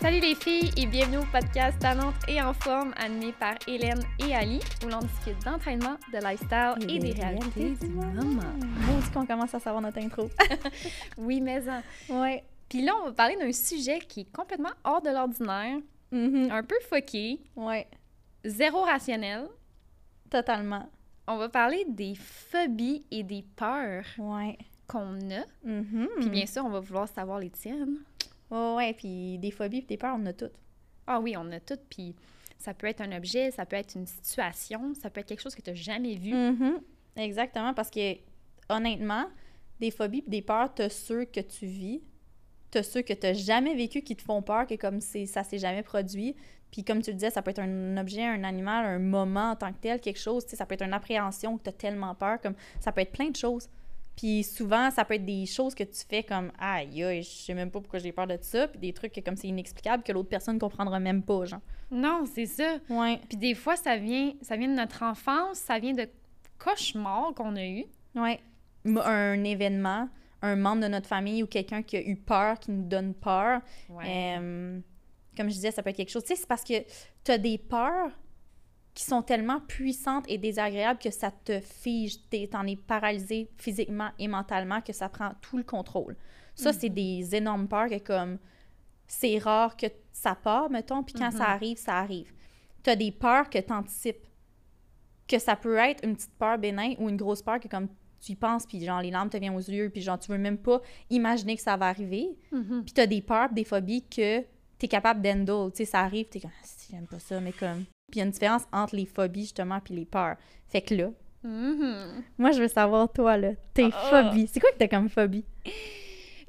Salut les filles et bienvenue au podcast Talente et en forme animé par Hélène et Ali où l'on discute d'entraînement, de lifestyle et, des réalités du moment. Bon, dit qu'on commence à savoir notre intro. Oui, mais en- ouais. Puis là, on va parler d'un sujet qui est complètement hors de l'ordinaire, Mhm. un peu fucké, Ouais, zéro rationnel. totalement. On va parler des phobies et des peurs Ouais. qu'on a. Mhm. Puis bien sûr, on va vouloir savoir les tiennes. Ouais, ouais, puis des phobies puis des peurs, on en a toutes. Ah oui, on a tout. Puis ça peut être un objet, ça peut être une situation, ça peut être quelque chose que tu n'as jamais vu. Mhm. Exactement, parce que honnêtement, des phobies puis des peurs, t'as ceux que tu vis, t'as ceux que t'as jamais vécu qui te font peur, que comme ça s'est jamais produit. Puis comme tu le disais, ça peut être un objet, un animal, un moment en tant que tel, quelque chose, tu sais, ça peut être une appréhension que t'as tellement peur, comme ça peut être plein de choses. Puis souvent, ça peut être des choses que tu fais comme aïe, aïe, je sais même pas pourquoi j'ai peur de ça, puis des trucs que comme c'est inexplicable que l'autre personne comprendra même pas, genre. Non, c'est ça. Ouais. Puis des fois, ça vient, ça vient de notre enfance, ça vient de cauchemars qu'on a eus. Ouais. Un événement, un membre de notre famille ou quelqu'un qui a eu peur, qui nous donne peur. Euh, comme je disais, ça peut être quelque chose. Tu sais, c'est parce que tu as des peurs qui sont tellement puissantes et désagréables que ça te fige. T'en es paralysé physiquement et mentalement, que ça prend tout le contrôle. Ça, c'est des énormes peurs que comme c'est rare que ça part, mettons, puis quand ça arrive, ça arrive. Tu as des peurs que tu anticipes. Que ça peut être une petite peur bénin ou une grosse peur que comme tu y penses, puis genre les larmes te viennent aux yeux, puis genre tu veux même pas imaginer que ça va arriver. Mhm. Puis t'as des peurs, des phobies que t'es capable d'handle. Tu sais, ça arrive, t'es comme, ah, si, j'aime pas ça, mais comme. Puis il y a une différence entre les phobies, justement, puis les peurs. Fait que là, Mhm. moi, je veux savoir, toi, là, tes Ah. phobies. C'est quoi que t'as comme phobie?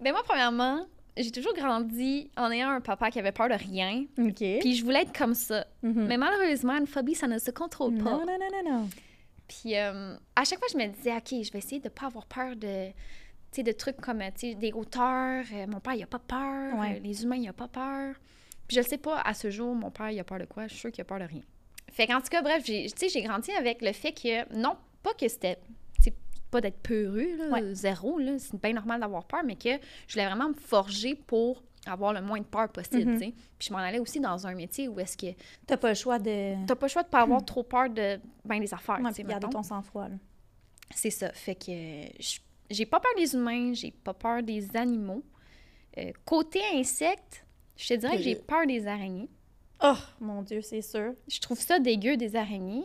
Ben moi, premièrement, j'ai toujours grandi en ayant un papa qui avait peur de rien. OK. Puis je voulais être comme ça. Mhm. Mais malheureusement, une phobie, ça ne se contrôle pas. Non, non, non, non, non. Puis euh, à chaque fois, je me disais, OK, je vais essayer de pas avoir peur de, tu sais, de trucs comme tu sais, des hauteurs. Euh, mon père, il a pas peur. Ouais. Euh, les humains, il a pas peur. Puis je le sais pas, à ce jour, mon père, il a peur de quoi? Je suis sûre qu'il a peur de rien. Fait qu'en tout cas, bref, j'ai- grandi avec le fait que, non, pas que c'était, pas d'être peureux, là, Ouais. zéro, là, c'est bien normal d'avoir peur, mais que je voulais vraiment me forger pour avoir le moins de peur possible, Mhm. Puis je m'en allais aussi dans un métier où est-ce que T'as pas le choix de. t'as pas le choix de pas avoir trop peur de ben des affaires, Ouais, tu sais, ton sang-froid, là. C'est ça. Fait que j'ai pas peur des humains, j'ai pas peur des animaux. Euh, côté insectes, je te dirais que j'ai peur des araignées. Oh, mon Dieu, c'est sûr. Je trouve ça dégueu des araignées.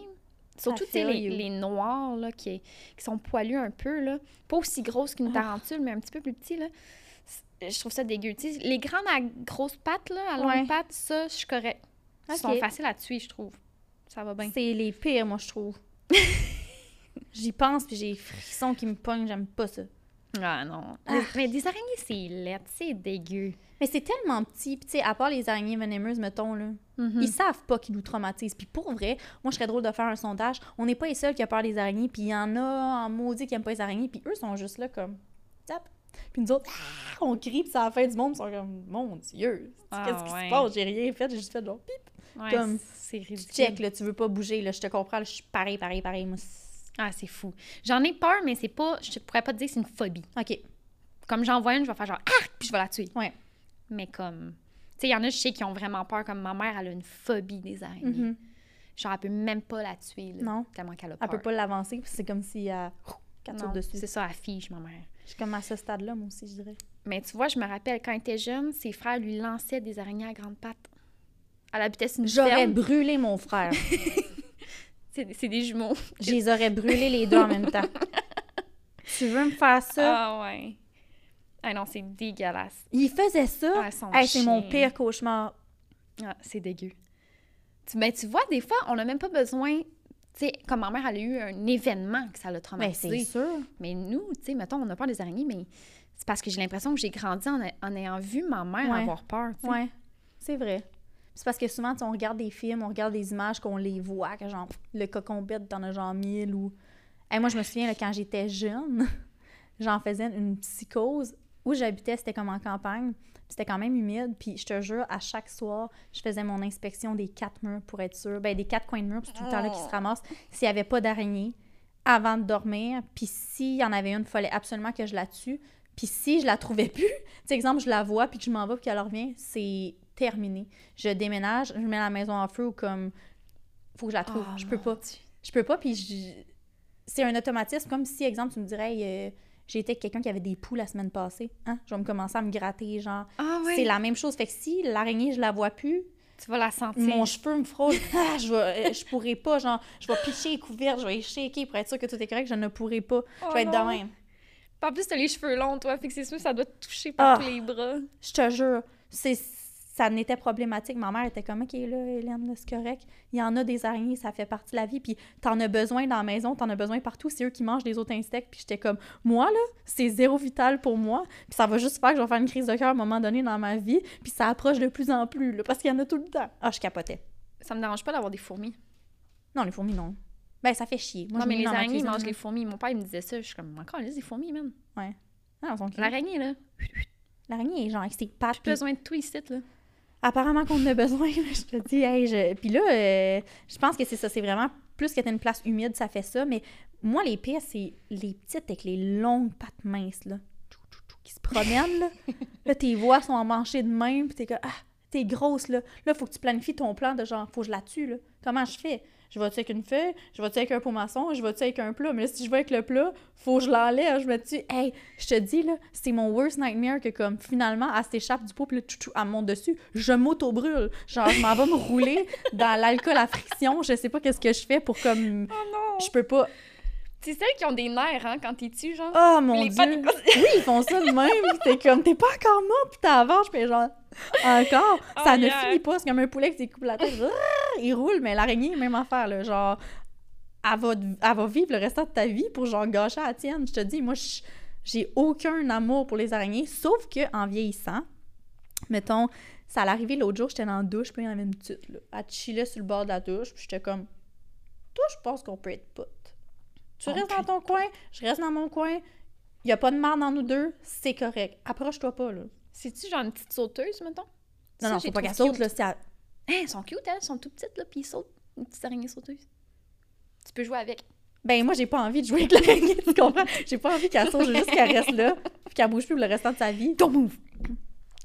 Surtout, tu les, les noirs, là, qui, qui sont poilus un peu, là. Pas aussi grosses qu'une Oh. tarentule, mais un petit peu plus petits, là. Je trouve ça dégueu. Les grandes à grosses pattes, là, à longues Ouais. pattes, ça, je suis correct. Ils sont faciles à tuer, je trouve. Ça va bien. C'est les pires, moi, je trouve. J'y pense, puis j'ai frissons qui me pognent, j'aime pas ça. Ah non. Ah. Mais des araignées, c'est laid, c'est dégueu. Mais c'est tellement petit, puis tu sais, à part les araignées venimeuses, mettons, là, Mhm. ils savent pas qu'ils nous traumatisent. Puis pour vrai, moi, je serais drôle de faire un sondage. On n'est pas les seuls qui ont peur des araignées, puis il y en a en maudit qui aiment pas les araignées, puis eux sont juste là comme, tap. Puis nous autres, ah, on crie, puis c'est la fin du monde, ils sont comme, mon Dieu, Ah, qu'est-ce qui ouais. se passe? J'ai rien fait, j'ai juste fait genre, pip. Ouais, comme- c'est Tu ridicule. check, là, tu veux pas bouger, là, je te comprends, là, je suis pareil, pareil, pareil. Moi, Ah, c'est fou. J'en ai peur, mais c'est pas. Je pourrais pas te dire que c'est une phobie. ok, Comme j'en vois une, je vais faire genre ah, puis je vais la tuer. Ouais. Mais comme. Tu sais, il y en a, je sais, qui ont vraiment peur. Comme ma mère, elle a une phobie des araignées. Mhm. Genre, elle peut même pas la tuer. Là, Non. Tellement qu'elle a elle peut pas l'avancer, puis c'est comme si elle qu'elle Non, dessus. C'est ça, elle fige, ma mère. Je suis comme à ce stade-là, moi aussi, je dirais. Mais tu vois, je me rappelle, quand elle était jeune, ses frères lui lançaient des araignées à grandes pattes. Elle habitait une J'aurais brûlé mon frère. C'est des jumeaux. Je les aurais brûlés les deux en même temps. Tu veux me faire ça? Ah ouais. Ah non, c'est dégueulasse. Il faisait ça? Ah, Hey, c'est mon pire cauchemar. Ah, c'est dégueu. Tu, ben, tu vois, des fois, on n'a même pas besoin. Tu sais, comme ma mère, elle a eu un événement que ça l'a traumatisé. Ben, c'est sûr. Mais nous, tu sais, mettons, on a peur des araignées, mais c'est parce que j'ai l'impression que j'ai grandi en, en ayant vu ma mère Ouais. avoir peur. Ouais, c'est vrai. C'est parce que souvent, on regarde des films, on regarde des images, qu'on les voit, que genre, le cocon bête, t'en as genre mille ou... Hey, moi, je me souviens, là, quand j'étais jeune, j'en faisais une psychose. Où j'habitais, c'était comme en campagne. C'était quand même humide. Puis je te jure, à chaque soir, je faisais mon inspection des quatre murs pour être sûre. Ben, des quatre coins de murs, c'est tout le temps là qui se ramasse. S'il n'y avait pas d'araignée avant de dormir. Puis s'il y en avait une, il fallait absolument que je la tue. Puis si je la trouvais plus, tu exemple, je la vois, puis que je m'en vais, puis qu'elle revient, c'est terminé. Je déménage, je mets la maison en feu ou comme. Faut que je la trouve. Oh, je peux pas. Dieu. Je peux pas, puis je- c'est un automatisme. Comme si, exemple, tu me dirais, Hey, euh, avec quelqu'un qui avait des poux la semaine passée. Hein? Je vais me commencer à me gratter, genre. Ah ouais. C'est la même chose. Fait que si l'araignée, je la vois plus, Tu vas la sentir. mon cheveu me frôle, ah, je, vais, euh, je pourrais pas, genre, je vais picher les couvertes, je vais les shaker pour être sûr que tout est correct, je ne pourrais pas. Oh je vais être non. de même. Puis En plus, t'as les cheveux longs, toi. Fait que c'est sûr ça doit te toucher par Ah. tous les bras. Je te jure, c'est ça n'était problématique. Ma mère était comme, OK, là, Hélène, c'est correct. Il y en a des araignées, ça fait partie de la vie. Puis t'en as besoin dans la maison, t'en as besoin partout. C'est eux qui mangent les autres insectes. Puis j'étais comme, moi, là, c'est zéro vital pour moi. Puis ça va juste faire que je vais faire une crise de cœur à un moment donné dans ma vie. Puis ça approche de plus en plus, là, parce qu'il y en a tout le temps. Ah, je capotais. Ça me dérange pas d'avoir des fourmis. Non, les fourmis, non. Ben, ça fait chier. Moi, non, je mais les araignées ils mangent les fourmis. Mon père, il me disait ça. Je suis comme, encore, les fourmis. Ah, elles sont cute. L'araignée, là. L'araignée genre avec ses pattes. J'ai besoin de tout ici, là. Apparemment qu'on en a besoin, je te dis. Hey, je... Puis là, euh, je pense que c'est ça. C'est vraiment plus que t'as une place humide, ça fait ça. Mais moi, les pires, c'est les petites avec les longues pattes minces, là. Qui se promènent, là. Là, tes voix sont emmanchées de même. Puis t'es comme, ah, t'es grosse, là. Là, faut que tu planifies ton plan de genre, faut que je la tue, là. Comment je fais? Je vais-tu avec une feuille? Je vais-tu avec un pot maçon? Je vais-tu avec un plat? Mais là, si je vais avec le plat, faut que je l'enlève. Je me dis, hey, je te dis, là, c'est mon worst nightmare que, comme, finalement, elle s'échappe du pot, puis là, tchou, tchou, elle me monte dessus. Je m'auto-brûle. Genre, je m'en vais me rouler dans l'alcool à friction. Je sais pas qu'est-ce que je fais pour, comme, Oh non! je peux pas. C'est celles qui ont des nerfs, hein, quand t'es dessus, genre. Oh mon les dieu! Oui, ils font ça de même. T'es comme, t'es pas encore mort, puis t'avances, puis genre, encore. Ça Oh, ne yeah. finit pas. C'est comme un poulet qui s'écoupe la tête. Il roule, mais l'araignée, même affaire, là. Genre, elle va, elle va vivre le restant de ta vie pour, genre, gâcher la tienne. Je te dis, moi, j'ai aucun amour pour les araignées, sauf que en vieillissant, mettons, ça allait arriver l'autre jour, j'étais dans la douche, puis il y en avait une petite, là. Elle chillait sur le bord de la douche, puis j'étais comme, toi, je pense qu'on peut être potes. Tu restes dans ton coin, je reste dans mon coin. Il y a pas de marde dans nous deux, c'est correct. Approche-toi pas, là. C'est-tu genre une petite sauteuse, mettons? Non, non, faut pas qu'elle saute, là. à- Hein, elles sont cute, elles. Elles sont tout petites, là, puis ils sautent. Une petite araignée sauteuse. Tu peux jouer avec. Ben, moi, j'ai pas envie de jouer avec l'araignée, tu comprends? J'ai pas envie qu'elle saute, juste qu'elle reste là, puis qu'elle bouge plus pour le restant de sa vie. Don't move!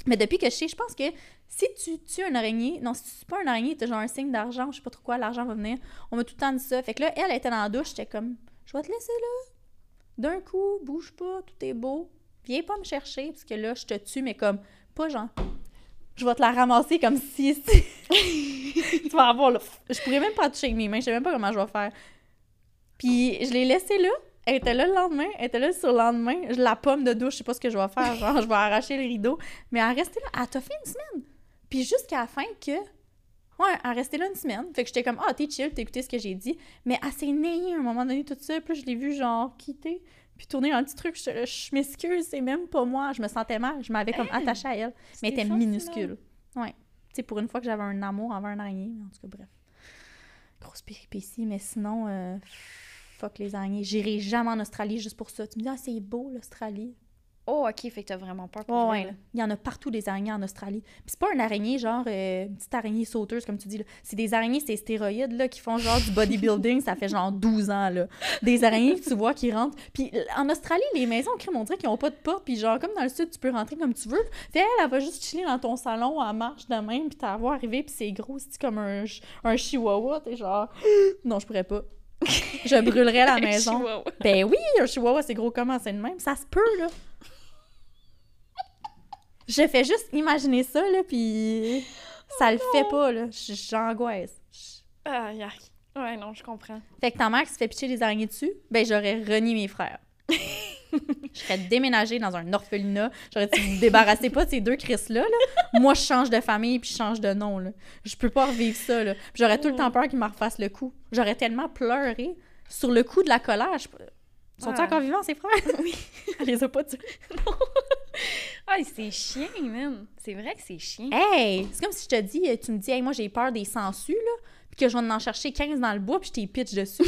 Mais depuis que je sais, je pense que si tu tues un araignée, non, si tu tues pas un araignée, t'as genre un signe d'argent, je sais pas trop quoi, l'argent va venir. On m'a tout le temps dit ça. Fait que là, elle, elle était dans la douche, j'étais comme, je vais te laisser là. D'un coup, bouge pas, tout est beau. Viens pas me chercher, parce que là, je te tue, mais comme, pas genre, je vais te la ramasser comme si. tu vas avoir là. Je pourrais même pas toucher avec mes mains, je sais même pas comment je vais faire. Puis je l'ai laissée là. Elle était là le lendemain, elle était là sur le lendemain. Je la pomme de douche, je sais pas ce que je vais faire. Genre, je vais arracher le rideau. Mais elle restait là. Elle t'a fait une semaine. Puis jusqu'à la fin que. Ouais, elle restait là une semaine. Fait que j'étais comme, ah, t'es chill, t'as écouté ce que j'ai dit. Mais elle s'est nayée à un moment donné, tout ça. Puis là, je l'ai vu, genre, quitter. Puis tourner le petit truc. Je, je m'excuse, c'est même pas moi. Je me sentais mal. Je m'avais comme attachée à elle. Mais elle était minuscule. Ouais. Tu sais, pour une fois que j'avais un amour envers un araignée. Mais en tout cas, bref. Grosse péripétie. Mais sinon, euh, fuck les araignées. J'irai jamais en Australie juste pour ça. Tu me dis, ah, c'est beau, l'Australie. Oh, ok, fait que t'as vraiment peur pour vrai, ouais. Il y en a partout des araignées en Australie. Puis c'est pas une araignée, genre, euh, une petite araignée sauteuse, comme tu dis. là. C'est des araignées, c'est stéroïdes, là, qui font genre du bodybuilding. ça fait genre 12 ans, là. Des araignées que tu vois qui rentrent. Puis en Australie, les maisons, crème, on dirait qu'ils ont pas de porte. Puis genre, comme dans le sud, tu peux rentrer comme tu veux. Fait elle, elle va juste chiller dans ton salon, elle marche de même, puis t'as voir arriver, puis c'est gros, c'est comme un, un chihuahua. T'es genre, non, je pourrais pas. je brûlerais la maison. Ben oui, un chihuahua, c'est gros comment? C'est le même. Ça se peut, là. Je fais juste imaginer ça, là, puis ça le fait pas, là. J'angoisse. Aïe, aïe. Ouais, non, je comprends. Fait que ta mère qui se fait pitcher des araignées dessus, ben j'aurais renié mes frères. je serais déménagée dans un orphelinat. J'aurais dit, vous débarrassez pas de ces deux Chris-là, là. Moi, je change de famille puis je change de nom, là. Je peux pas revivre ça, là. J'aurais tout le temps peur qu'ils me refassent le coup. J'aurais tellement pleuré sur le coup de la colère. Je- Sont-ils Ouais. encore vivants, ces frères? Oui. Elle les a pas tués. Ah, c'est chien, man. C'est vrai que c'est chien. Hey! C'est comme si je te dis, tu me dis, hey, moi, j'ai peur des sangsues, là, puis que je vais en chercher 15 dans le bois, puis je t'ai pitch dessus.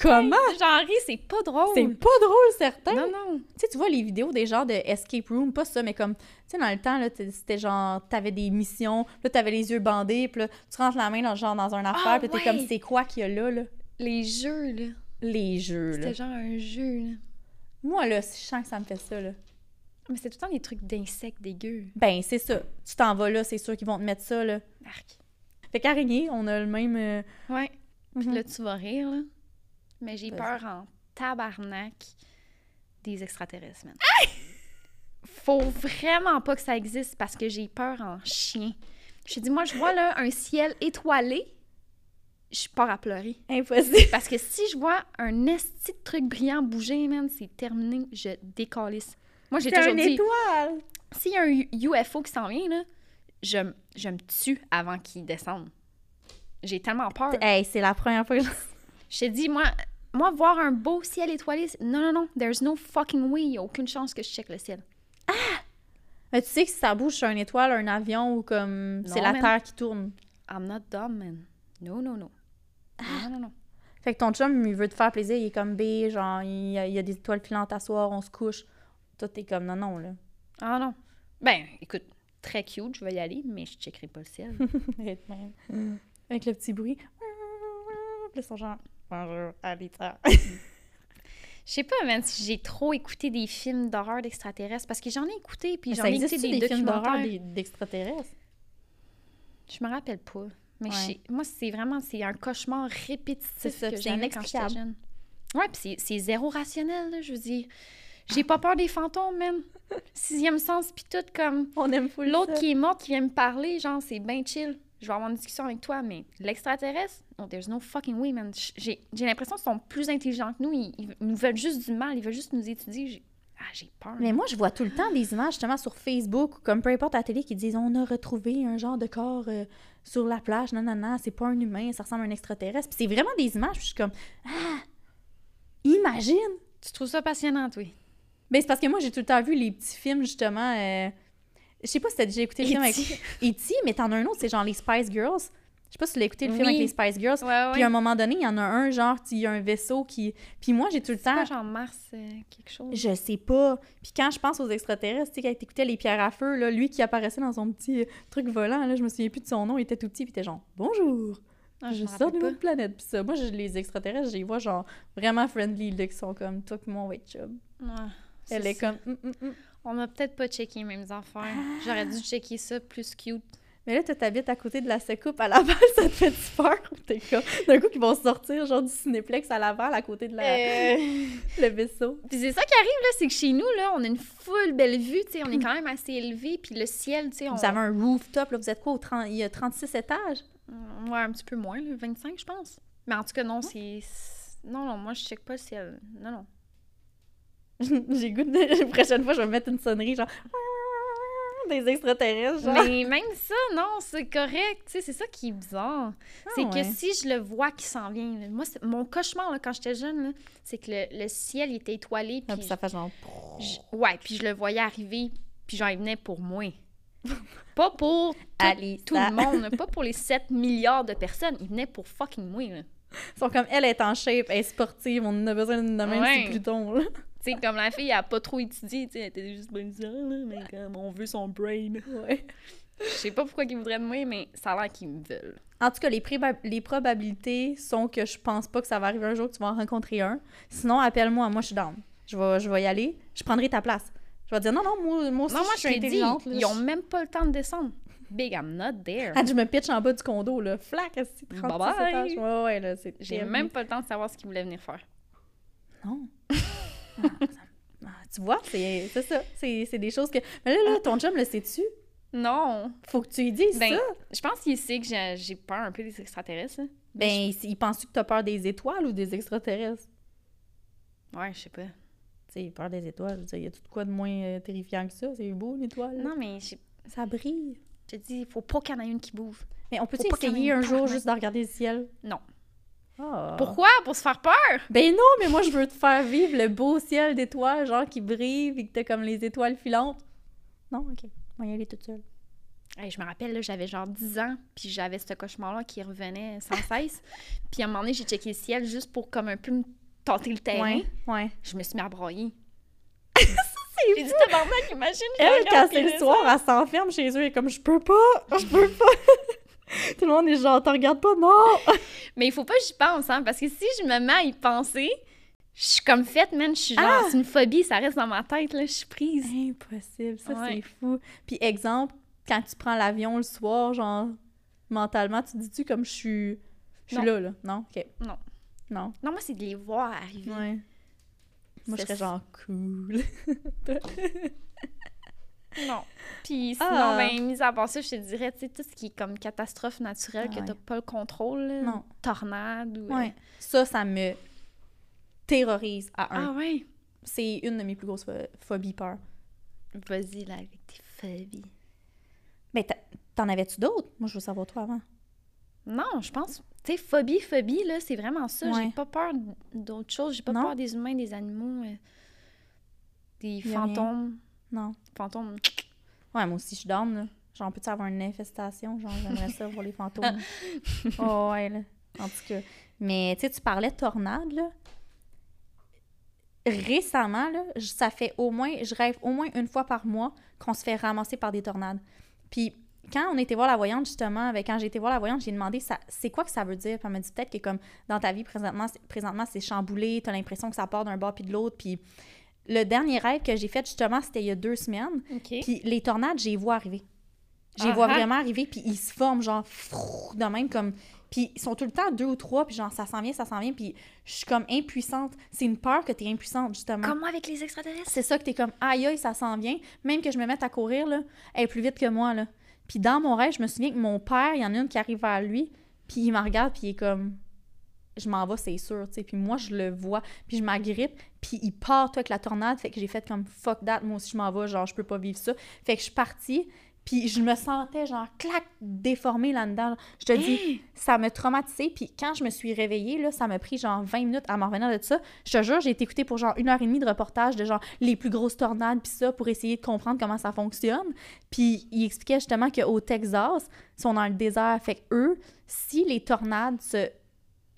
Comment? J'en ris, c'est pas drôle. C'est pas drôle, certain. Non, non. Tu sais, tu vois les vidéos des genres de escape room, pas ça, mais comme, tu sais, dans le temps, là, c'était genre, t'avais des missions, là, t'avais les yeux bandés, puis là, tu rentres la main dans, genre, dans un affaire, Ah, puis t'es ouais. comme, c'est quoi qu'il y a là, là? Les jeux, là. Les jeux, là. C'était genre un jeu, là. Moi, là, je sens que ça me fait ça, là. Mais c'est tout le temps des trucs d'insectes dégueux. Ben, c'est ça. Tu t'en vas là, c'est sûr qu'ils vont te mettre ça, là. Arc. Fait qu'araignée, on a le même... euh, Ouais. Puis mhm. là, tu vas rire, là. Mais j'ai peur en tabarnak des extraterrestres, man. Faut vraiment pas que ça existe parce que j'ai peur en chien. Je te dis, moi, je vois là un ciel étoilé, je pars à pleurer. Impossible. Parce que si je vois un esti de truc brillant bouger, man, c'est terminé, je décalisse. Moi, j'ai toujours une dit, étoile! s'il y a un UFO qui s'en vient, là, je, je me tue avant qu'il descende. J'ai tellement peur. Hey, c'est la première fois que je... Je te dis, moi, moi, voir un beau ciel étoilé, non, non, non, there's no fucking way, il n'y a aucune chance que je check le ciel. Mais tu sais que si ça bouge sur une étoile, un avion ou comme... C'est Non, la man. Terre qui tourne. I'm not dumb, man. No, no, no. Non, non, non. Fait que ton chum, il veut te faire plaisir, il est comme B, genre, il y a, il y a des étoiles filantes à soir, on se couche. Toi, t'es comme non, non, là. Ah non. Ben, écoute, très cute, je vais y aller, mais je checkerai pas le ciel. Même. Avec le petit bruit. Ils sont genre, bonjour, ça. Je sais pas, man, si j'ai trop écouté des films d'horreur d'extraterrestres, parce que j'en ai écouté, puis Mais j'en ai écouté des, des, films d'horreur d'extraterrestres? Je me rappelle pas. Mais Ouais. moi, c'est vraiment c'est un cauchemar répétitif C'est ça, que c'est j'avais quand j'étais jeune. Ouais, puis c'est- c'est zéro rationnel, là, je veux dire. J'ai pas peur des fantômes, même. Sixième sens, puis tout, comme... On aime full L'autre qui est morte, qui vient me parler, genre, c'est bien chill. Je vais avoir une discussion avec toi, mais l'extraterrestre, no, there's no fucking way, man. J'ai j'ai l'impression qu'ils sont plus intelligents que nous. Ils, ils nous veulent juste du mal, ils veulent juste nous étudier. J'ai- Ah, j'ai peur. Mais moi, je vois tout le temps des images, justement, sur Facebook ou comme peu importe à la télé, qui disent on a retrouvé un genre de corps euh, sur la plage. Non, non, non, c'est pas un humain, ça ressemble à un extraterrestre. Puis c'est vraiment des images, puis je suis comme Ah Imagine Tu trouves ça passionnant, oui? Ben, c'est parce que moi, j'ai tout le temps vu les petits films, justement. euh, Je sais pas si t'as déjà écouté le film avec E.T.. E.T., mais t'en as un autre, c'est genre les Spice Girls. Je sais pas si tu l'as écouté le film Oui. avec les Spice Girls. Ouais, Puis à un moment donné, il y en a un, genre, il y a un vaisseau qui. Puis moi, j'ai tout le temps. pas genre Mars, euh, quelque chose? Je sais pas. Puis quand je pense aux extraterrestres, tu sais, quand t'écoutais les pierres à feu, là, lui qui apparaissait dans son petit euh, truc volant, là, je me souviens plus de son nom, il était tout petit, puis il était genre Bonjour, Ah, je sors rappelle d'une pas. autre planète. Puis ça, moi, je- les extraterrestres, je les vois genre vraiment friendly, là, qui sont comme toi, puis moi, on va être chum. Ouais, Elle est comme. Hum, hum, hum. On a peut-être pas checké les mêmes affaires. Ah. J'aurais dû checker ça plus cute. Mais là, toi, t'habites à côté de la secoupe à Laval, ça te fait peur? T'es comme. D'un coup, ils vont sortir, genre, du cinéplex à Laval, à côté de la... Euh, le vaisseau. Puis c'est ça qui arrive, là, c'est que chez nous, là, on a une full belle vue, tu sais, on est quand même assez élevé, puis le ciel, tu sais, on... Vous avez un rooftop, là, vous êtes quoi? Au 30... Il y a 36 étages? Ouais, un petit peu moins, là, 25, je pense. Mais en tout cas, non, c'est... Non, non, moi, je check pas le ciel. Non, non. J'ai goût de... La prochaine fois, je vais mettre une sonnerie, genre... Des extraterrestres, genre. Mais même ça, non, c'est correct, tu sais, c'est ça qui est bizarre. c'est Ah ouais. que si je le vois qui s'en vient, là, moi, c'est- mon cauchemar, là, quand j'étais jeune, là, c'est que le, le ciel, était étoilé, Ah, puis... ça fait genre... je- ouais, puis je le voyais arriver, puis genre, il venait pour moi. pas pour tout, tout le monde, pas pour les 7 milliards de personnes, il venait pour fucking moi, là. Ils sont comme, elle est en shape, elle est sportive, on en a besoin d'une même Ouais. c'est Pluton, là. Tu sais, comme la fille, elle a pas trop étudié, tu sais, elle était juste bonne là, mais comme on veut son brain. Ouais. Je sais pas pourquoi ils voudraient de moi, mais ça a l'air qu'ils me veulent. En tout cas, les, les probabilités sont que je pense pas que ça va arriver un jour que tu vas en rencontrer un. Sinon, appelle-moi, moi je suis down. Je vais, je vais y aller, je prendrai ta place. Je vais dire non, non, moi, moi aussi Non, moi, je suis dit, intelligente. là. ils ont même pas le temps de descendre. Big, I'm not there. Ah, je me pitch en bas du condo, là. Flac, c'est 36 Bye bye. étages? Ouais, ouais, là, c'est J'ai même pas le temps de savoir ce qu'ils voulaient venir faire. Non. Ah, ah, tu vois, c'est c'est ça. C'est c'est des choses que... Mais là, là, ton chum, le sais-tu? Non. Faut que tu lui dises Ben, ça. je pense qu'il sait que j'ai j'ai peur un peu des extraterrestres. là. Ben, il, il pense-tu que t'as peur des étoiles ou des extraterrestres? Ouais, je sais pas. Tu sais, il peur des étoiles. Dire, y a tout quoi de moins euh, terrifiant que ça? C'est beau, une étoile. là. Non, mais Ça brille. je te dis, il faut pas qu'il y en ait une qui bouge. Mais on ait essayer un jour juste de regarder le ciel? Non. Ah. Pourquoi? Pour se faire peur? Ben non, mais moi, je veux te faire vivre le beau ciel d'étoiles, genre qui brille, et que t'as comme les étoiles filantes. Non? OK. Va y aller toute seule. Hey, je me rappelle, là, j'avais genre 10 ans, puis j'avais ce cauchemar-là qui revenait sans cesse. puis à un moment donné, j'ai checké le ciel juste pour comme un peu me tenter le terrain. Ouais, ouais. Je me suis mis à broyer. C'est J'ai dit, tabarnak, imagine, Elle, quand c'est le soir, elle s'enferme chez eux, est comme, je peux pas, je peux pas. Tout le monde est genre, t'en regardes pas, non! Mais il faut pas que j'y pense, hein, parce que si je me mets à y penser, Je suis comme faite, man. Je suis genre, Ah! c'est une phobie, ça reste dans ma tête, là. Je suis prise. Impossible, ça Ouais. c'est fou. Puis exemple, quand tu prends l'avion le soir, genre mentalement, tu dis-tu comme je suis je suis là là, non? OK. Non. Non. Non, moi, c'est de les voir arriver. Ouais. Moi je serais genre cool. Puis sinon, Ah. ben, mis à part ça, je te dirais, tu sais, tout ce qui est comme catastrophe naturelle, Ah que ouais. t'as pas le contrôle, là, Non. tornade ou... euh, Ouais. Ça ça me terrorise à un. Ah ouais? C'est une de mes plus grosses pho- phobies peur. Vas-y, là, avec tes phobies. Mais t'en avais-tu d'autres? Moi je veux savoir toi avant. Non, je pense... Tu sais, phobie, phobie, là, c'est vraiment ça. Ouais. J'ai pas peur d'autre chose. J'ai pas Non? peur des humains, des animaux, euh, des rien. fantômes. Non. Fantômes. Ouais, moi aussi je suis down là. Genre peux-tu avoir une infestation, genre j'aimerais ça voir les fantômes. oh ouais là. En tout cas, mais tu sais tu parlais de tornade là. Récemment là, ça fait au moins je rêve au moins une fois par mois qu'on se fait ramasser par des tornades. Puis quand on était voir la voyante, justement, avec, quand j'ai été voir la voyante, j'ai demandé ça, c'est quoi que ça veut dire? Puis elle m'a dit peut-être que comme dans ta vie présentement, c'est- présentement c'est chamboulé, t'as l'impression que ça part d'un bord puis de l'autre. Puis le dernier rêve que j'ai fait justement, c'était il y a deux semaines. Puis les tornades, j'ai les vois arriver. J'ai les Ah vois ah. vraiment arriver, puis ils se forment genre frou, de même comme. Puis ils sont tout le temps deux ou trois, puis genre ça s'en vient, ça s'en vient, puis je suis comme impuissante. C'est une peur que t'es impuissante, justement. Comme moi avec les extraterrestres. C'est ça que t'es comme aïe aïe, ça s'en vient. Même que je me mette à courir, là, elle est plus vite que moi, là. Puis dans mon rêve, je me souviens que mon père, il y en a une qui arrive vers lui, puis il me regarde, puis il est comme je m'en vais, c'est sûr, tu sais. Puis moi, je le vois, puis je m'agrippe, puis il part, toi, avec la tornade. Fait que j'ai fait comme fuck that, moi aussi, je m'en vais, genre, je peux pas vivre ça. Fait que je suis partie, puis je me sentais, genre, clac, déformée là-dedans. Je te dis, ça m'a traumatisée. Puis quand je me suis réveillée, là, ça m'a pris genre 20 minutes à m'en revenir de ça. Je te jure, j'ai été écoutée pour genre une heure et demie de reportage de genre les plus grosses tornades, puis ça, pour essayer de comprendre comment ça fonctionne. Puis il expliquait justement qu'au Texas, ils sont dans le désert. Fait que eux, si les tornades se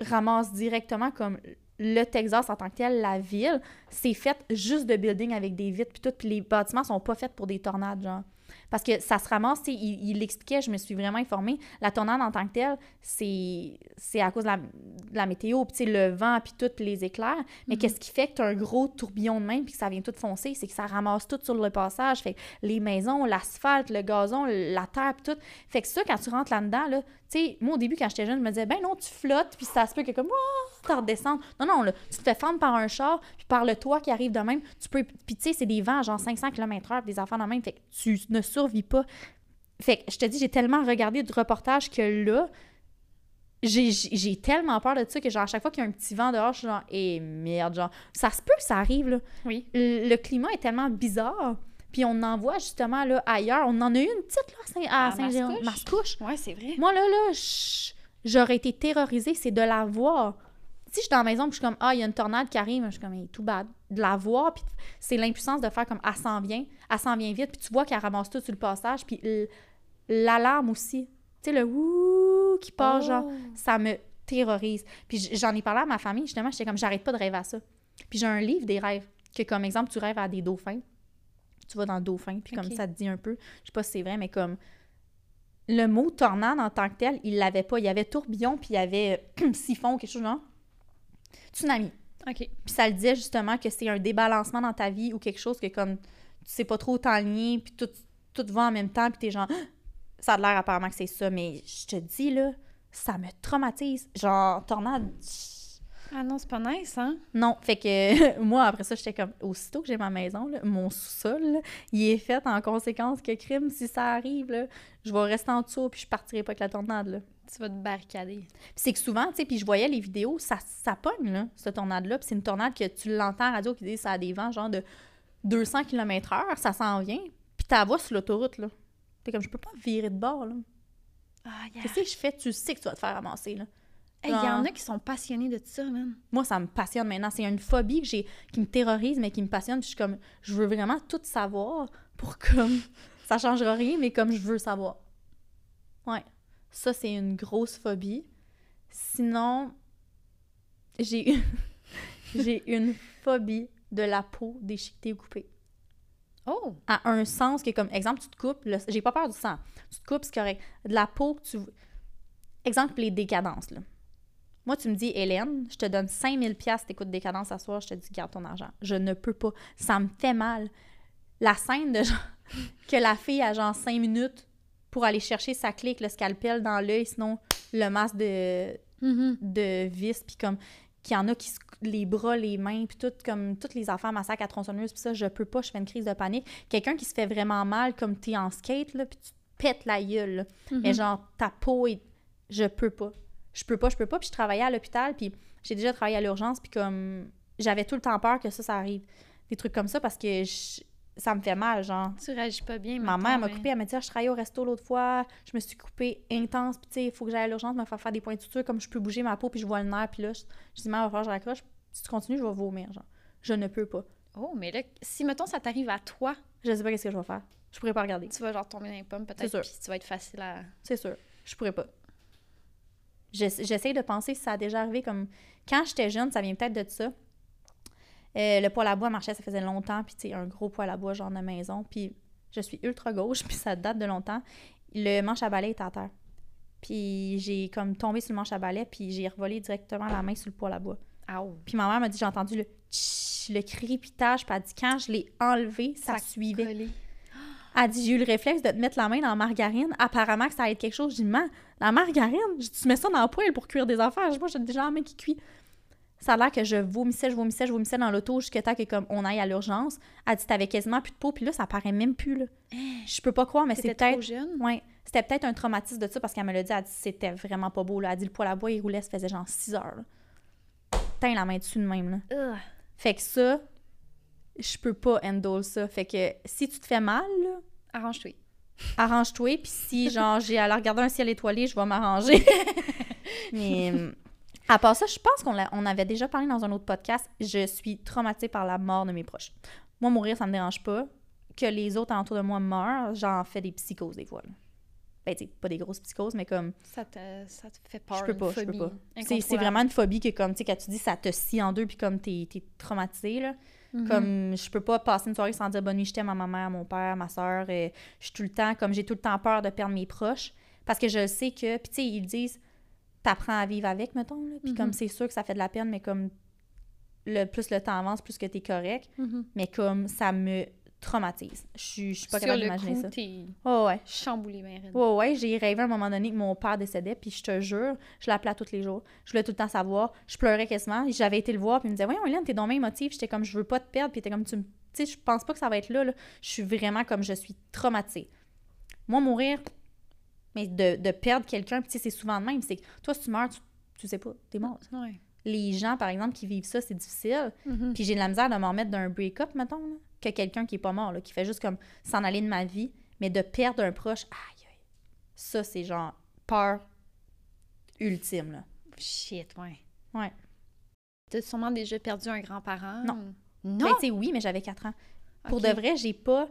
ramassent directement comme le Texas en tant que tel, la ville, c'est fait juste de buildings avec des vitres puis tout, puis les bâtiments sont pas faits pour des tornades, genre. Parce que ça se ramasse, il il l'expliquait, je me suis vraiment informée. La tornade en tant que telle, c'est à cause de la, de la météo, puis le vent, puis tous les éclairs. Mais qu'est-ce qui fait que tu as un gros tourbillon de même, puis que ça vient tout foncer? C'est que ça ramasse tout sur le passage. Fait que les maisons, l'asphalte, le gazon, la terre, puis tout. Fait que ça, quand tu rentres là-dedans, là, tu sais, moi, au début, quand j'étais jeune, je me disais, ben non, tu flottes, puis ça se peut que comme, oh, tu redescendes. Non, non, là, tu te fais fendre par un char, puis par le toit qui arrive de même. Tu peux, puis tu sais, c'est des vents, genre 500 km/h, des enfants de même. Fait que tu ne survis pas. Fait que je te dis, j'ai tellement regardé de reportages que là, j'ai- tellement peur de ça que, genre, à chaque fois qu'il y a un petit vent dehors, je suis genre, eh merde, genre, ça se peut que ça arrive, là. Oui. Le, le climat est tellement bizarre. Puis on en voit justement là ailleurs. On en a eu une petite là à Saint- à À Saint-Jérôme. Mascouche. Ouais, c'est vrai. Moi, là, là, j'aurais été terrorisée, c'est de la voir. Si je suis dans la maison, puis je suis comme, ah, il y a une tornade qui arrive, je suis comme, tout bad. De la voir, puis c'est l'impuissance de faire comme, elle s'en vient, elle s'en vient vite, puis tu vois qu'elle ramasse tout sur le passage, puis l'alarme aussi. Tu sais, le ouh qui part, genre, Oh. ça me terrorise. Puis j'en ai parlé à ma famille, justement, j'étais comme, j'arrête pas de rêver à ça. Puis j'ai un livre des rêves, que comme exemple, tu rêves à des dauphins. Tu vas dans le dauphin, puis comme ça te dit un peu, je sais pas si c'est vrai, mais comme le mot tornade en tant que tel, il l'avait pas. Il y avait tourbillon, puis il y avait siphon, quelque chose genre. Tsunami. OK. Puis ça le disait justement que c'est un débalancement dans ta vie ou quelque chose que comme tu sais pas trop t'enligner, puis tout, tout va en même temps, puis t'es genre, ça a l'air apparemment que c'est ça, mais je te dis là, ça me traumatise. Genre, tornade. Ah non, c'est pas nice, hein? Non, fait que moi, après ça, j'étais comme, aussitôt que j'ai ma maison, là, mon sous-sol, il est fait en conséquence que crime, si ça arrive, là, je vais rester en dessous, puis je partirai pas avec la tornade, là. Tu vas te barricader. Puis c'est que souvent, tu sais, puis je voyais les vidéos, ça, ça pogne, là, cette tornade-là. Puis c'est une tornade que tu l'entends à la radio qui dit ça a des vents genre de 200 km/h, ça s'en vient. Puis ta voix sur l'autoroute, là. T'es comme, je peux pas virer de bord, là. Ah, yeah. Qu'est-ce que je fais? Tu sais que tu vas te faire ramasser, là. Il y en a qui sont passionnés de ça, man. Moi, ça me passionne maintenant. C'est une phobie que j'ai, qui me terrorise, mais qui me passionne. Puis je suis comme, je veux vraiment tout savoir pour comme, ça changera rien, mais comme je veux savoir. Ouais. Ça, c'est une grosse phobie. Sinon, j'ai, j'ai une phobie de la peau déchiquetée ou coupée. Oh! À un sens que, comme, exemple, tu te coupes, le- j'ai pas peur du sang. Tu te coupes, c'est correct. De la peau que tu. Exemple, les décadences, là. Moi, tu me dis, Hélène, je te donne 5000 pièces t'écoutes des cadences à soir, je te dis, garde ton argent. Je ne peux pas. Ça me fait mal. La scène de genre, que la fille a genre 5 minutes pour aller chercher sa clé avec le scalpel dans l'œil, sinon le masque de, Mhm. de vis, puis comme qu'il y en a qui se les bras, les mains, puis tout, comme toutes les affaires massacres à tronçonneuse, puis ça, je peux pas, je fais une crise de panique. Quelqu'un qui se fait vraiment mal, comme t'es en skate, là, puis tu te pètes la gueule, là. Mhm. mais genre, ta peau est... Je peux pas. Je peux pas, je peux pas, puis je travaillais à l'hôpital, puis j'ai déjà travaillé à l'urgence, puis comme, j'avais tout le temps peur que ça, ça arrive. Des trucs comme ça, parce que je- ça me fait mal, genre. Tu réagis pas bien. Ma mère m'a coupé, elle m'a dit Ah, je travaillais au resto l'autre fois, je me suis coupée intense, puis tu sais, il faut que j'aille à l'urgence me faire faire des points de suture, comme je peux bouger ma peau, puis je vois le nerf, puis là, je, je dis il va falloir que je raccroche. Si tu continues, je vais vomir, genre. Je ne peux pas. Oh, mais là, si, mettons, ça t'arrive à toi, Je sais pas qu'est-ce que je vais faire. Je pourrais pas regarder. tu vas genre tomber dans les pommes C'est peut-être, sûr. puis tu vas être facile à... C'est sûr. Je pourrais pas. J'ess- J'essaye de penser si ça a déjà arrivé comme. Quand j'étais jeune, ça vient peut-être de ça. Euh, le poêle à bois marchait, ça faisait longtemps, puis tu sais, un gros poêle à bois, genre de maison. Puis je suis ultra gauche, puis ça date de longtemps. Le manche à balai est à terre. Puis j'ai comme tombé sur le manche à balai, puis j'ai revolé directement la main sur le poêle à bois. Ow. Puis ma mère m'a dit, j'ai entendu le tch, le crépitage, puis elle a dit, quand je l'ai enlevé, ça, suivait. Collé. Elle dit, j'ai eu le réflexe de te mettre la main dans la margarine. Apparemment que ça allait être quelque chose. Je dis, man, la margarine, tu mets ça dans le poêle pour cuire des affaires. Moi, j'ai déjà la main qui cuit. Ça a l'air que je vomissais, je vomissais, je vomissais dans l'auto jusqu'à temps que comme on aille à l'urgence. Elle dit, t'avais quasiment plus de peau, puis là, ça paraît même plus, là. Je peux pas croire, mais c'est peut-être... jeune? Ouais, c'était peut-être un traumatisme de ça parce qu'elle me l'a dit, elle dit, c'était vraiment pas beau, là. Elle dit, le poêle à bois, il roulait, ça faisait genre 6 heures, là. Putain, la main dessus de même, là. Ugh. Fait que ça, je peux pas handle ça. Fait que si tu te fais mal, Arrange-toi. arrange-toi, puis si, genre, j'ai à la regarder un ciel étoilé, je vais m'arranger. Mais à part ça, je pense qu'on on avait déjà parlé dans un autre podcast, je suis traumatisée par la mort de mes proches. Moi, mourir, ça me dérange pas. Que les autres autour de moi meurent, j'en fais des psychoses des fois. là. Ben, pas des grosses psychoses, mais comme, Ça te, ça te fait peur, je peux pas, je peux pas. C'est- vraiment une phobie que, comme, tu sais, quand tu dis ça te scie en deux, puis comme t'es es traumatisé, là. Mhm. Comme je peux pas passer une soirée sans dire bonne nuit, je t'aime à ma mère, mon père, ma soeur. je suis tout le temps, comme j'ai tout le temps peur de perdre mes proches. Parce que je sais que, puis tu sais, ils disent, t'apprends à vivre avec, mettons. Là. Puis Mhm. comme c'est sûr que ça fait de la peine, mais comme le plus le temps avance, plus que t'es correct. Mhm. Mais comme ça me traumatise. Je suis je suis pas Sur capable le d'imaginer ça. t'es Oh ouais. chamboulé, ben raide. Ouais, ouais, j'ai rêvé à un moment donné que mon père décédait, puis je te jure, je l'appelais tous les jours. Je voulais tout le temps savoir. Je pleurais quasiment. J'avais été le voir, puis il me disait Voyons, Hélène, t'es donc bien émotive. J'étais comme Je veux pas te perdre, puis était comme Tu me- Tu sais, je pense pas que ça va être là, là. Je suis vraiment comme je suis traumatisée. Moi, mourir, mais de, de perdre quelqu'un, puis c'est souvent de même. C'est que toi, si tu meurs, tu, tu sais pas, t'es mort. Ouais. Les gens, par exemple, qui vivent ça, c'est difficile. Mhm. Puis j'ai de la misère de m'en remettre d'un break-up, mettons, là, que quelqu'un qui est pas mort, là, qui fait juste comme s'en aller de ma vie, mais de perdre un proche, aïe, aïe. Ça, c'est genre peur ultime, là. Shit, ouais. Ouais. T'as sûrement déjà perdu un grand-parent? Non. Ben, Non? tu sais, oui, mais j'avais 4 ans. Pour de vrai, j'ai pas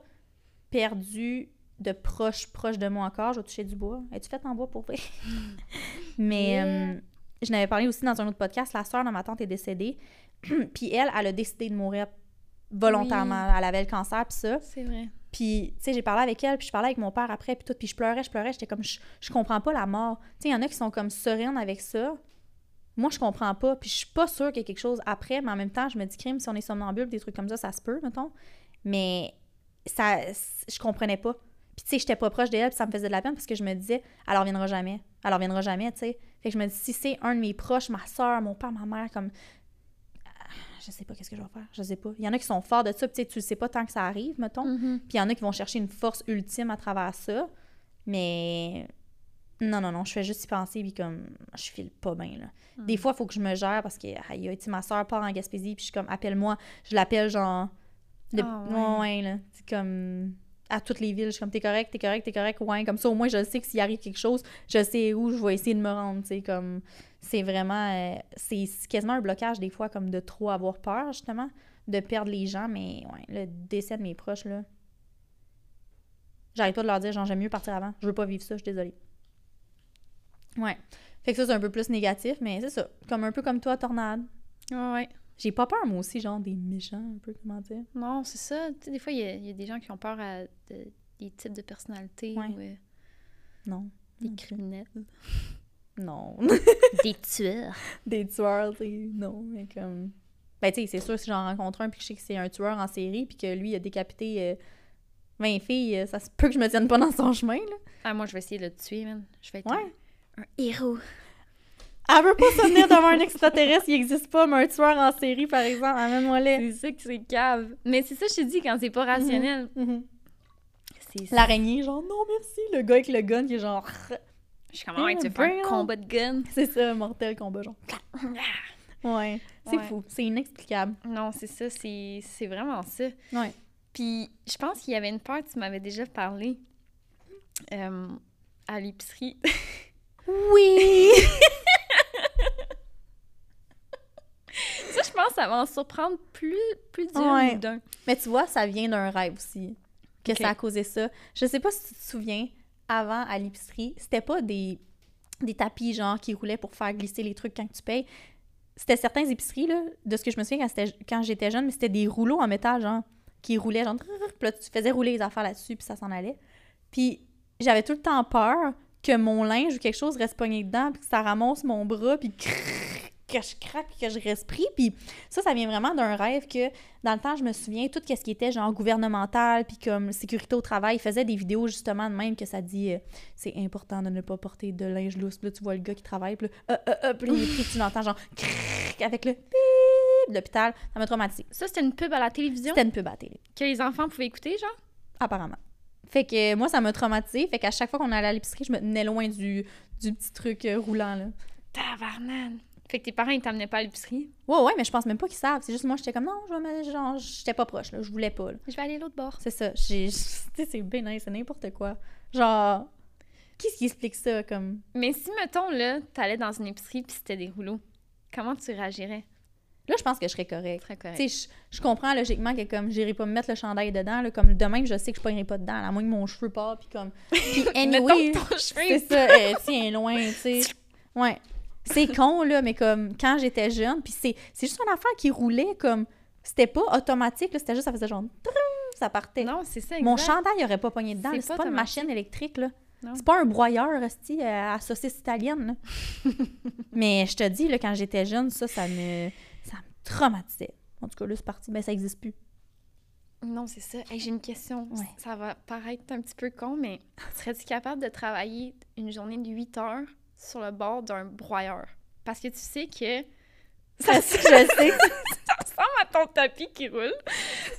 perdu de proches proches de moi encore. Je vais toucher du bois. Es-tu faite en bois pour vrai? mais Yeah. euh, je n'avais parlé aussi dans un autre podcast. La sœur de ma tante est décédée. puis elle, elle a décidé de mourir volontairement. Elle avait le cancer, puis ça. C'est vrai. Puis, tu sais, j'ai parlé avec elle, puis je parlais avec mon père après, puis tout, puis je pleurais, je pleurais, j'étais comme, je, je comprends pas la mort. Tu sais, il y en a qui sont comme sereines avec ça. Moi, je comprends pas, puis je suis pas sûre qu'il y a quelque chose après, mais en même temps, je me dis, crime, si on est somnambule, des trucs comme ça, ça se peut, mettons. Mais ça, je comprenais pas. Puis, tu sais, j'étais pas proche d'elle, puis ça me faisait de la peine parce que je me disais, elle reviendra jamais. Elle reviendra jamais, tu sais. Fait que je me dis, si c'est un de mes proches, ma soeur, mon père, ma mère, comme. Je sais pas qu'est-ce que je vais faire. Je sais pas. Il y en a qui sont forts de ça, puis tu sais, tu le sais pas tant que ça arrive, mettons. Mhm. Puis il y en a qui vont chercher une force ultime à travers ça. Mais non, non, non, je fais juste y penser, puis comme, je file pas bien, là. Mm. Des fois, il faut que je me gère parce que, aïe, tu sais, ma soeur part en Gaspésie, puis je suis comme, appelle-moi. Je l'appelle, genre, de... Ouais. ouais, ouais, là. C'est comme, à toutes les villes, je suis comme, t'es correct, t'es correct, t'es correct, ouais. Comme ça, au moins, je sais que s'il arrive quelque chose, je sais où je vais essayer de me rendre, tu sais, comme, c'est vraiment, euh, c'est quasiment un blocage, des fois, comme de trop avoir peur, justement, de perdre les gens, mais, ouais, le décès de mes proches, là. J'arrête pas de leur dire, genre, j'aime mieux partir avant. Je veux pas vivre ça, je suis désolée. Ouais. Fait que ça, c'est un peu plus négatif, mais c'est ça. Comme un peu comme toi, tornade. Ouais. J'ai pas peur, moi aussi, genre, des méchants, un peu, comment dire. Non, c'est ça. Des fois, il y, a- il y a des gens qui ont peur à de- des types de personnalités Ouais. ou euh, Non. des criminels. non. Des tueurs. Des tueurs, tu non, mais comme... Ben, tu sais, c'est sûr, si j'en rencontre un puis que je sais que c'est un tueur en série puis que lui a décapité euh, 20 filles, euh, ça se peut que je me tienne pas dans son chemin, là. Ah, moi, je vais essayer de le tuer, man. Je vais être Ouais. un, un héros. Elle veut pas se tenir devant un extraterrestre, il existe pas, mais un tueur en série, par exemple, amène-moi les. C'est ça que c'est cave. Mais c'est ça que je te dis quand c'est pas rationnel. C'est L'araignée, genre, non merci. Le gars avec le gun qui est genre, Je suis comme, ouais, tu veux faire un combat de gun. c'est ça, mortel combat, genre. Ouais, c'est Ouais. fou, c'est inexplicable. Non, c'est ça, c'est c'est vraiment ça. Ouais. Puis, je pense qu'il y avait une peur, tu m'avais déjà parlé euh, à l'épicerie. Oui! ça, va en surprendre plus, plus Ouais. d'un. Mais tu vois, ça vient d'un rêve aussi, que ça a causé ça. Je sais pas si tu te souviens, avant, à l'épicerie, c'était pas des, des tapis, genre, qui roulaient pour faire glisser les trucs quand tu payes. C'était certaines épiceries, là, de ce que je me souviens quand, quand j'étais jeune, mais c'était des rouleaux en métal, genre, qui roulaient, genre, puis là, tu faisais rouler les affaires là-dessus, puis ça s'en allait. Puis j'avais tout le temps peur que mon linge ou quelque chose reste pogné dedans, puis que ça ramasse mon bras, puis que je craque, que je pris. Puis ça, ça vient vraiment d'un rêve que, dans le temps, je me souviens, tout ce qui était genre gouvernemental, puis comme sécurité au travail, il faisait des vidéos justement de même que ça dit euh, c'est important de ne pas porter de linge lousse. Puis là, tu vois le gars qui travaille, puis là, euh, euh, euh, puis puis tu l'entends genre crrrr avec le bip de l'hôpital. Ça m'a traumatisé. Ça, c'était une pub à la télévision? C'était une pub à la télé, que les enfants pouvaient écouter, genre? apparemment. Fait que euh, moi, ça m'a traumatisé. Fait qu'à chaque fois qu'on allait à l'épicerie, je me tenais loin du, du petit truc roulant, là. Tabarnane! Fait que tes parents, ils t'amenaient pas à l'épicerie? Ouais, ouais, mais je pense même pas qu'ils savent. C'est juste moi, j'étais comme non, je vais genre, j'étais pas proche, là. Je voulais pas, là. Je vais aller l'autre bord. C'est ça. Tu sais, c'est bien nice, c'est n'importe quoi. Genre, qu'est-ce qui explique ça, comme... Mais si, mettons, là, t'allais dans une épicerie puis c'était des rouleaux, comment tu réagirais? Là, je pense que je serais correct. Très correct. Tu sais, je, je comprends logiquement que comme j'irai pas me mettre le chandail dedans, là, comme demain, je sais que je pognerai pas dedans, à moins que mon cheveu part, puis comme... Puis anyway, c'est ça, euh, tiens, loin, tu sais. Ouais. C'est con, là, mais comme quand j'étais jeune, puis c'est, c'est juste une affaire qui roulait comme... C'était pas automatique, là, c'était juste, ça faisait genre... Ça partait. Non, c'est ça, Mon chandail aurait pas pogné dedans, C'est pas pas, une machine électrique, là. C'est pas un broyeur, esti, euh, à saucisse italienne, là. Mais je te dis, là, quand j'étais jeune, ça, ça me... Ça me traumatisait. En tout cas, là, c'est parti. Ben, ça existe plus. Non, c'est ça. Hey, J'ai une question. Ouais. Ça va paraître un petit peu con, mais serais-tu capable de travailler une journée de 8 heures sur le bord d'un broyeur? Parce que tu sais que ça, je sais. ça ressemble à ton tapis qui roule,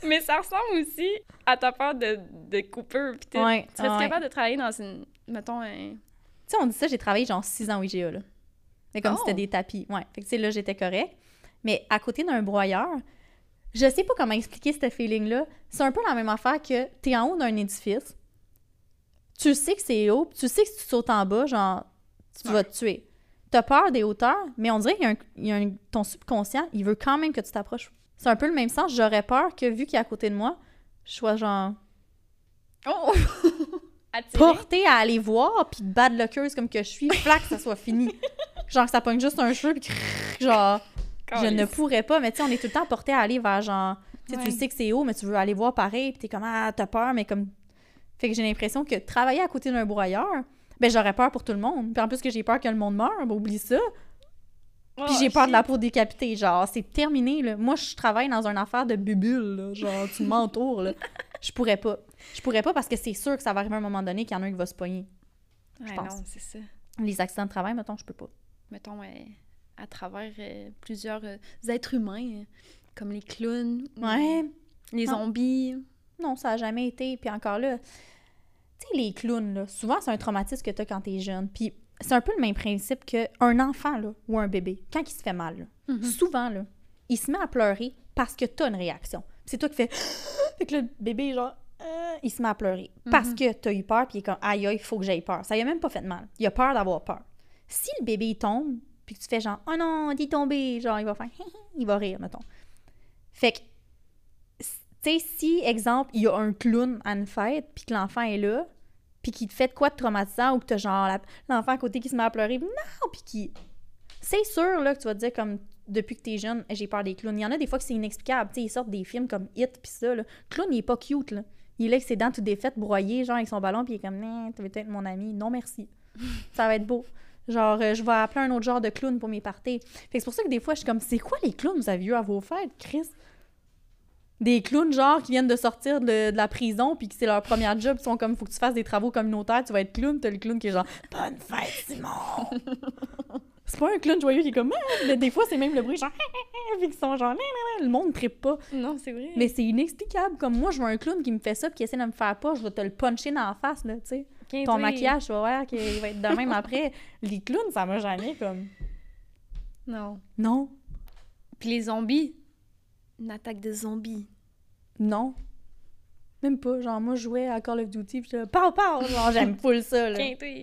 mais ça ressemble aussi à ta peur de, de coupure. Pis tout. Ouais, Serais-tu ouais. capable de travailler dans une, mettons, un... Tu sais, on dit ça, j'ai travaillé genre 6 ans au IGA, là. Mais comme Oh. c'était des tapis. Ouais. Fait que, tu sais, là, j'étais correct. Mais à côté d'un broyeur, je sais pas comment expliquer ce feeling-là. C'est un peu la même affaire que t'es en haut d'un édifice, tu sais que c'est haut, puis tu sais que si tu sautes en bas, genre, tu Ouais. vas te tuer. T'as peur des hauteurs, mais on dirait qu'il y a, un, il y a un- ton subconscient, il veut quand même que tu t'approches. C'est un peu le même sens. J'aurais peur que, vu qu'il est à côté de moi, je sois genre Oh! Portée à aller voir, puis bad luckeuse comme que je suis, flac, que ça soit fini. genre que ça pogne juste un cheveu, puis genre, je ne pourrais pas. Mais tu sais, on est tout le temps porté à aller vers genre, tu sais, Ouais. tu sais que c'est haut, mais tu veux aller voir pareil, puis t'es comme, ah, t'as peur, mais comme. Fait que j'ai l'impression que travailler à côté d'un broyeur, ben j'aurais peur pour tout le monde. Puis en plus que j'ai peur que le monde meure, ben oublie ça. Oh, Puis j'ai peur de la peau décapitée, genre, c'est terminé, là. Moi, je travaille dans une affaire de bubule, là. Genre, tu m'entoures, là. Je pourrais pas. Je pourrais pas parce que c'est sûr que ça va arriver à un moment donné qu'il y en a un qui va se pogner. Ouais, pense. non, c'est ça. Les accidents de travail, mettons, je peux pas. Mettons, euh, à travers euh, plusieurs euh, êtres humains, euh, comme les clowns, ou Ouais. les zombies. Non, ça a jamais été. Puis encore là, sais, les clowns, là, souvent, c'est un traumatisme que t'as quand t'es jeune. Puis c'est un peu le même principe qu'un enfant, là, ou un bébé, quand il se fait mal, là, Mhm. souvent, là, il se met à pleurer parce que t'as une réaction. C'est toi qui fais... fait que le bébé, genre, euh, il se met à pleurer. Parce Mhm. que t'as eu peur, puis il est comme, aïe, aïe, il faut que j'aille peur. Ça lui a même pas fait de mal. Il a peur d'avoir peur. Si le bébé, il tombe, puis que tu fais genre, oh non, il est tombé, genre, il va faire, il va rire, mettons. Fait que, tu sais, si, exemple, il y a un clown à une fête, puis que l'enfant est là, puis qu'il te fait de quoi de traumatisant, ou que t'as genre l'enfant à côté qui se met à pleurer, non, puis qui... C'est sûr, là, que tu vas te dire, comme, depuis que t'es jeune, j'ai peur des clowns. Il y en a des fois que c'est inexplicable, tu sais, ils sortent des films comme Hit, puis ça, là. Le clown, il est pas cute, là. Il est là avec ses dents toutes défaites, broyées, genre, avec son ballon, puis il est comme, Nah, tu veux être mon ami? Non, merci. Ça va être beau. Genre, euh, je vais appeler un autre genre de clown pour mes parties. Fait que c'est pour ça que des fois, je suis comme, c'est quoi les clowns vous avez eu à vos fêtes, Chris? Des clowns, genre, qui viennent de sortir de, de la prison, puis que c'est leur premier job, ils sont comme, faut que tu fasses des travaux communautaires, tu vas être clown, t'as le clown qui est genre, bonne fête, Simon! c'est pas un clown joyeux qui est comme, Ah! Mais des fois, c'est même le bruit, genre, puis qu'ils sont genre, le monde ne trippe pas. Non, c'est vrai. Mais c'est inexplicable. Comme moi, je vois un clown qui me fait ça, puis qui essaie de me faire pas, je vais te le puncher dans la face, là, tu sais. Ton oui. maquillage, tu vas voir qu'il va être de même après. Les clowns, ça m'a jamais comme. Non. Non, Puis les zombies? Une attaque de zombies? non. Même pas. Genre, moi, je jouais à Call of Duty, puis je pow pow! Genre, j'aime full ça, là.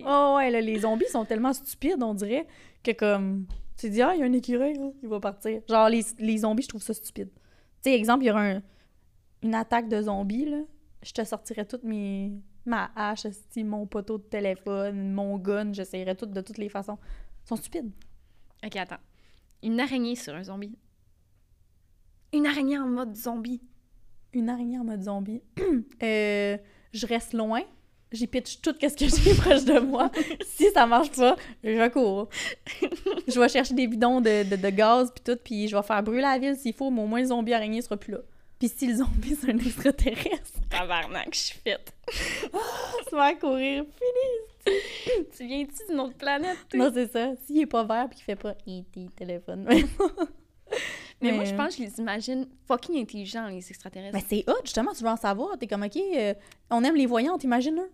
Oh, ouais, là, les zombies sont tellement stupides, on dirait, que comme. Tu dis, ah, il y a un écureuil, là, il va partir. Genre, les, les zombies, je trouve ça stupide. Tu sais, exemple, il y aura un- une attaque de zombies, là. Je te sortirais toute mes. Ma hache, mon poteau de téléphone, mon gun, j'essayerais tout de toutes les façons. Ils sont stupides. Ok, attends. Une araignée sur un zombie. Une araignée en mode zombie. Une araignée en mode zombie. Euh, je reste loin. J'y pitch tout ce que j'ai proche de moi. si ça marche pas, je cours. je vais chercher des bidons de, de, de gaz puis tout, puis je vais faire brûler la ville s'il faut, mais au moins le zombie araignée sera plus là. Puis si le zombie c'est un extraterrestre, Tabarnak, je suis faite. tu vas courir. Fini. tu viens-tu d'une autre planète, toi? Non, c'est ça. S'il est pas vert puis qu'il fait pas E.T. téléphone. Mais moi, je pense que je les imagine fucking intelligents, les extraterrestres. Mais c'est hot, justement, tu veux en savoir. T'es comme, OK, euh, on aime les voyants, t'imagines eux?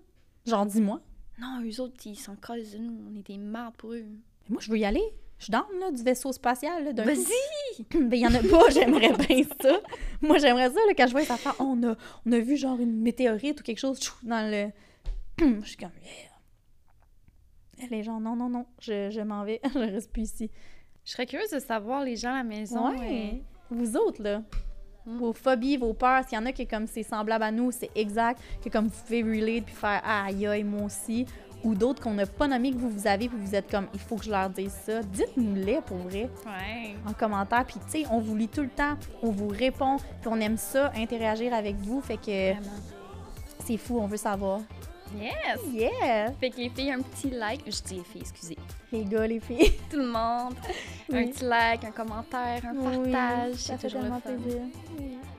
Genre, dis-moi. Non, eux autres, ils s'en collent de nous. On est des mardes pour eux. Mais Moi, je veux y aller. Je suis down, là, du vaisseau spatial. Là, d'un coup. Vas-y! Ben, il y en a pas, j'aimerais bien ça. Moi, j'aimerais ça, là, quand je vois ça faire, on a, on a vu genre une météorite ou quelque chose tchou, dans le. je suis comme, yeah. Les gens, non, non, non, je, je m'en vais, je reste plus ici. Je serais curieuse de savoir, les gens à la maison. Ouais. Vous autres, là, Hmm. vos phobies, vos peurs, s'il y en a qui comme c'est semblable à nous, c'est exact, que comme vous pouvez relate puis faire ah, aïe aïe, moi aussi, ou d'autres qu'on n'a pas nommé que vous vous avez puis vous êtes comme il faut que je leur dise ça, dites-nous-les pour vrai Ouais. en commentaire. Puis, tu sais, on vous lit tout le temps, on vous répond, puis on aime ça, interagir avec vous. Fait que c'est fou, on veut savoir. Yes! Yeah! Fait que les filles, un petit like. Je dis les filles, excusez. Les gars, les filles. Tout le monde. Un petit like, un commentaire, un Oui, partage. ça fait toujours le tellement fun. plaisir.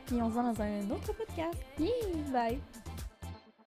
Puis on se voit dans un autre podcast. Yeah. Bye!